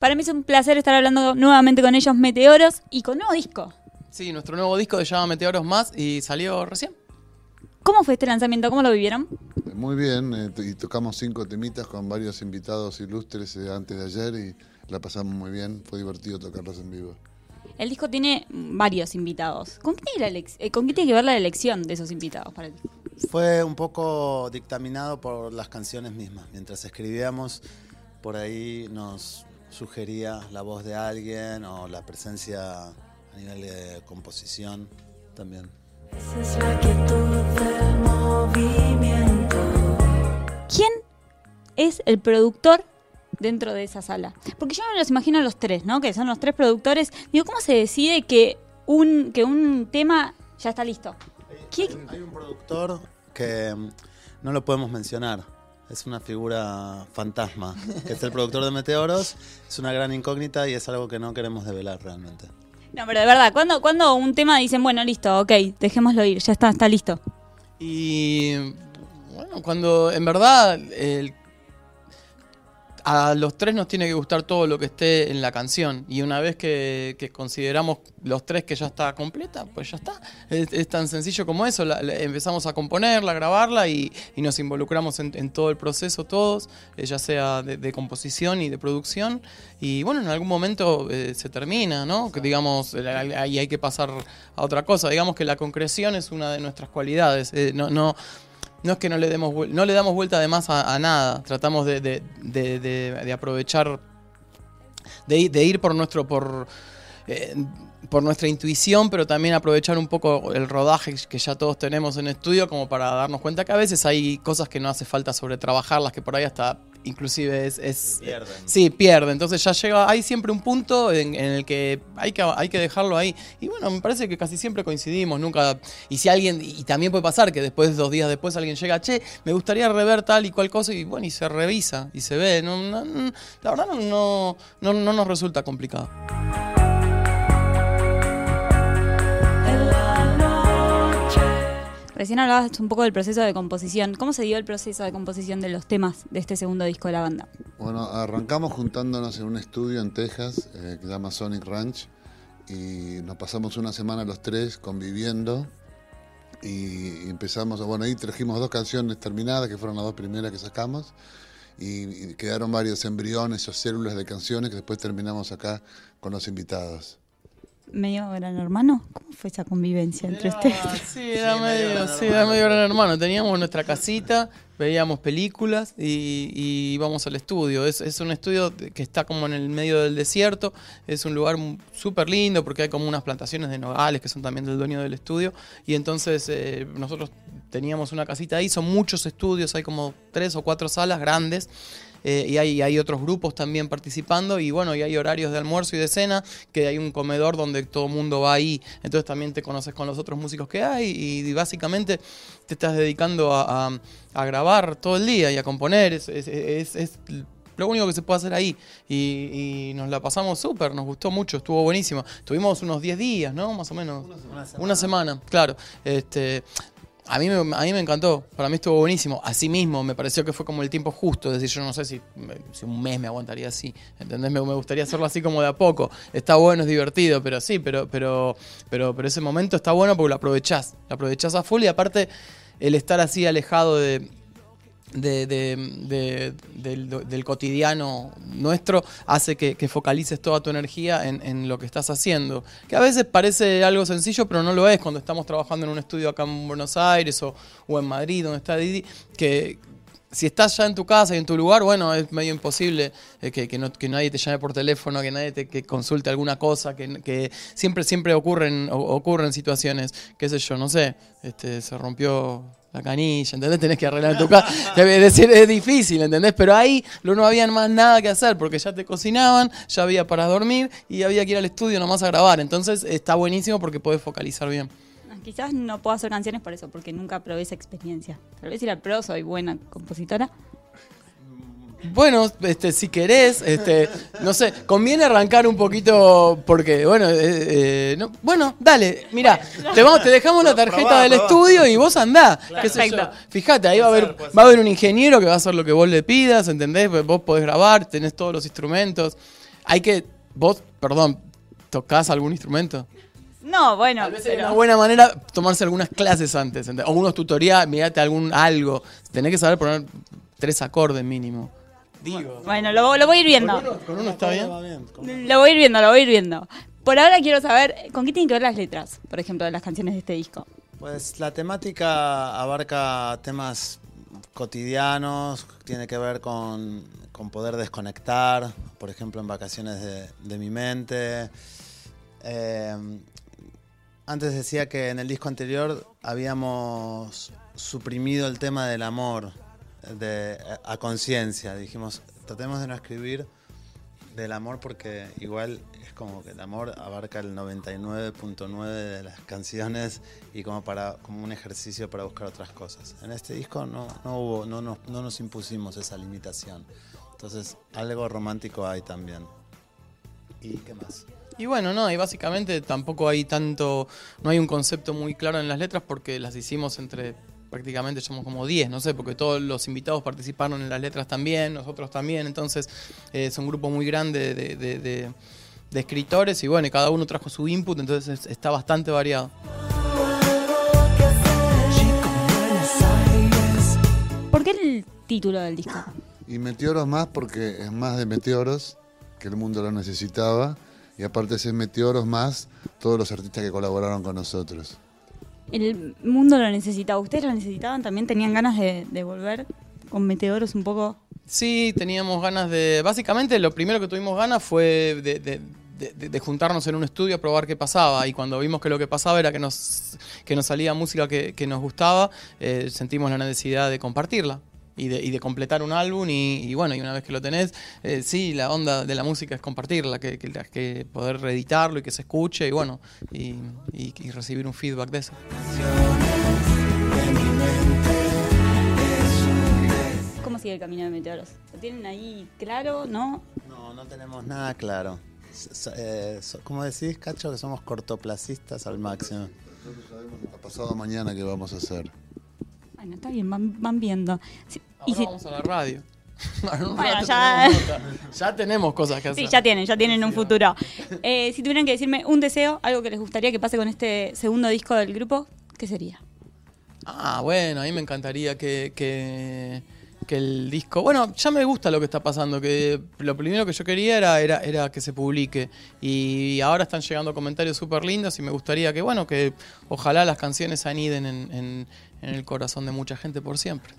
Para mí es un placer estar hablando nuevamente con ellos, Meteoros, y con nuevo disco. Sí, nuestro nuevo disco se llama Meteoros Más y salió recién. ¿Cómo fue este lanzamiento? ¿Cómo lo vivieron? Muy bien, eh, y tocamos cinco temitas con varios invitados ilustres eh, antes de ayer y la pasamos muy bien, fue divertido tocarlos en vivo. El disco tiene varios invitados. ¿Con qué, tiene, eh, ¿Con qué tiene que ver la elección de esos invitados para el disco? Fue un poco dictaminado por las canciones mismas. Mientras escribíamos, por ahí nos sugería la voz de alguien o la presencia a nivel de composición también. ¿Quién es el productor dentro de esa sala? Porque yo me los imagino a los tres, ¿no? Que son los tres productores. Digo, ¿cómo se decide que un, que un tema ya está listo? hay un productor que mm, no lo podemos mencionar es una figura fantasma, que es el productor de Meteoros, es una gran incógnita y es algo que no queremos develar realmente. No, pero de verdad, cuando, cuando un tema dicen, bueno, listo, ok, dejémoslo ir, ya está, está listo? Y bueno, cuando en verdad el a los tres nos tiene que gustar todo lo que esté en la canción. Y una vez que, consideramos los tres que ya está completa, pues ya está. Es, tan sencillo como eso. empezamos a componerla, a grabarla y, nos involucramos en, todo el proceso todos, eh, ya sea de, composición y de producción. Y bueno, en algún momento eh, se termina, ¿no? Que digamos, ahí hay que pasar a otra cosa. Digamos que la concreción es una de nuestras cualidades. Eh, no, no no es que no le demos no le damos vuelta además a, nada. Tratamos de, de, de, de aprovechar, de, ir por nuestro, por, eh, por nuestra intuición, pero también aprovechar un poco el rodaje que ya todos tenemos en estudio, como para darnos cuenta que a veces hay cosas que no hace falta sobre trabajarlas, que por ahí hasta inclusive es, es pierden. sí pierde entonces ya llega hay siempre un punto en, el que hay que hay que dejarlo ahí. Y bueno me parece que casi siempre coincidimos nunca y si alguien y también puede pasar que después dos días después alguien llega che me gustaría rever tal y cual cosa y bueno y se revisa y se ve. No, la verdad no, no, no nos resulta complicado Recién hablabas un poco del proceso de composición. ¿Cómo se dio el proceso de composición de los temas de este segundo disco de la banda? Bueno, arrancamos juntándonos en un estudio en Texas eh, que se llama Sonic Ranch y nos pasamos una semana los tres conviviendo y empezamos, bueno, ahí trajimos dos canciones terminadas que fueron las dos primeras que sacamos y quedaron varios embriones o células de canciones que después terminamos acá con los invitados medio gran hermano? ¿Cómo fue esa convivencia entre ustedes? Sí, era, medio, sí, era medio gran hermano. Teníamos nuestra casita, veíamos películas y, íbamos al estudio. Es, es, un estudio que está como en el medio del desierto. Es un lugar súper lindo porque hay como unas plantaciones de nogales que son también del dueño del estudio. Y entonces eh, nosotros teníamos una casita ahí. Son muchos estudios, hay como tres o cuatro salas grandes. Eh, y hay, hay, otros grupos también participando y bueno, y hay horarios de almuerzo y de cena, que hay un comedor donde todo el mundo va ahí, entonces también te conoces con los otros músicos que hay y, básicamente te estás dedicando a, grabar todo el día y a componer, es, es, lo único que se puede hacer ahí. Y, nos la pasamos súper, nos gustó mucho, estuvo buenísimo. Tuvimos unos 10 días, ¿no? Más o menos. Una semana, Una semana claro. Este, a mí, a mí me encantó, para mí estuvo buenísimo. Así mismo, me pareció que fue como el tiempo justo. Es decir, yo no sé si, si un mes me aguantaría así. ¿Entendés? Me, me, gustaría hacerlo así como de a poco. Está bueno, es divertido, pero sí, pero, pero, pero, pero ese momento está bueno porque lo aprovechás. Lo aprovechás a full y aparte el estar así alejado de, de, de, del, cotidiano nuestro hace que, focalices toda tu energía en, lo que estás haciendo. Que a veces parece algo sencillo, pero no lo es cuando estamos trabajando en un estudio acá en Buenos Aires o, o en Madrid, donde está Didi, que, si estás ya en tu casa y en tu lugar, bueno, es medio imposible eh, que, que, que, nadie te llame por teléfono, que nadie te que consulte alguna cosa, que, que siempre, siempre ocurren, ocurren situaciones, qué sé yo, no sé, este, se rompió la canilla, ¿entendés? Tenés que arreglar tu casa. Es decir, es difícil, ¿entendés? Pero ahí no había más nada que hacer porque ya te cocinaban, ya había para dormir y había que ir al estudio nomás a grabar. Entonces está buenísimo porque podés focalizar bien. Quizás no puedo hacer canciones por eso, porque nunca probé esa experiencia. Tal vez si la pro soy buena compositora. Bueno, este, si querés, este, no sé, conviene arrancar un poquito porque, bueno, eh, eh, bueno, dale, mira, te vamos, te dejamos la tarjeta del estudio y vos andá. Fíjate, ahí va a haber, va a haber un ingeniero que va a hacer lo que vos le pidas, ¿entendés? Vos podés grabar, tenés todos los instrumentos. hay que. Vos, perdón, ¿tocás algún instrumento? No, bueno, Tal vez una buena manera tomarse algunas clases antes. ¿entendés? O unos tutoriales, mirate algún algo. Tenés que saber poner tres acordes mínimo. Digo. bueno, lo, lo voy a ir viendo. Con uno, con uno está bien. Lo voy a ir viendo, lo voy a ir viendo. Por ahora quiero saber, ¿con qué tienen que ver las letras, por ejemplo, de las canciones de este disco? Pues la temática abarca temas cotidianos, tiene que ver con, con poder desconectar, por ejemplo en vacaciones de, de mi mente. Eh, antes decía que en el disco anterior habíamos suprimido el tema del amor de, a conciencia. Dijimos, tratemos de no escribir del amor porque igual es como que el amor abarca el 99.9 de las canciones y como para como un ejercicio para buscar otras cosas. En este disco no, no hubo no, nos- no nos impusimos esa limitación. Entonces, algo romántico hay también. ¿Y qué más? Y bueno, no, y básicamente tampoco hay tanto, no hay un concepto muy claro en las letras porque las hicimos entre prácticamente somos como 10, no sé, porque todos los invitados participaron en las letras también, nosotros también, entonces eh, es un grupo muy grande de, de- de- de escritores y bueno, y cada uno trajo su input, entonces es- está bastante variado. ¿Por qué el título del disco? Y Meteoros más porque es más de Meteoros, que el mundo lo necesitaba. Y aparte de ser Meteoros más, todos los artistas que colaboraron con nosotros. El mundo lo necesitaba, ustedes lo necesitaban, también tenían ganas de, de volver con Meteoros un poco... Sí, teníamos ganas de. Básicamente, lo primero que tuvimos ganas fue de, de- de- de- de juntarnos en un estudio a probar qué pasaba. Y cuando vimos que lo que pasaba era que nos, que nos salía música que, que nos gustaba, eh, sentimos la necesidad de compartirla. Y de, y de completar un álbum y, y bueno, y una vez que lo tenés, eh, sí, la onda de la música es compartirla, que, que, que poder reeditarlo y que se escuche y bueno, y, y- y recibir un feedback de eso. ¿Cómo sigue el camino de Meteoros? ¿Lo tienen ahí claro? ¿No? No, no tenemos nada claro. Eh, ¿Cómo decís, Cacho? Que somos cortoplacistas al máximo. Nosotros sabemos a pasado mañana qué vamos a hacer. Bueno, está bien, van, van viendo. Sí, y Ahora si- vamos a la radio. En un Bueno, rato ya- tenemos nota. ya tenemos cosas que hacer. Sí, ya tienen, ya tienen un futuro. Eh, si tuvieran que decirme un deseo, algo que les gustaría que pase con este segundo disco del grupo, ¿qué sería? Ah, bueno, a mí me encantaría que, que, que el disco. Bueno, ya me gusta lo que está pasando. Que lo primero que yo quería era, era, era que se publique. Y ahora están llegando comentarios súper lindos y me gustaría que, bueno, que ojalá las canciones aniden en, en, en el corazón de mucha gente por siempre.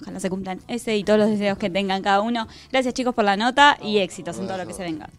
Ojalá se cumplan ese y todos los deseos que tengan cada uno. Gracias chicos por la nota y éxitos en todo lo que se venga.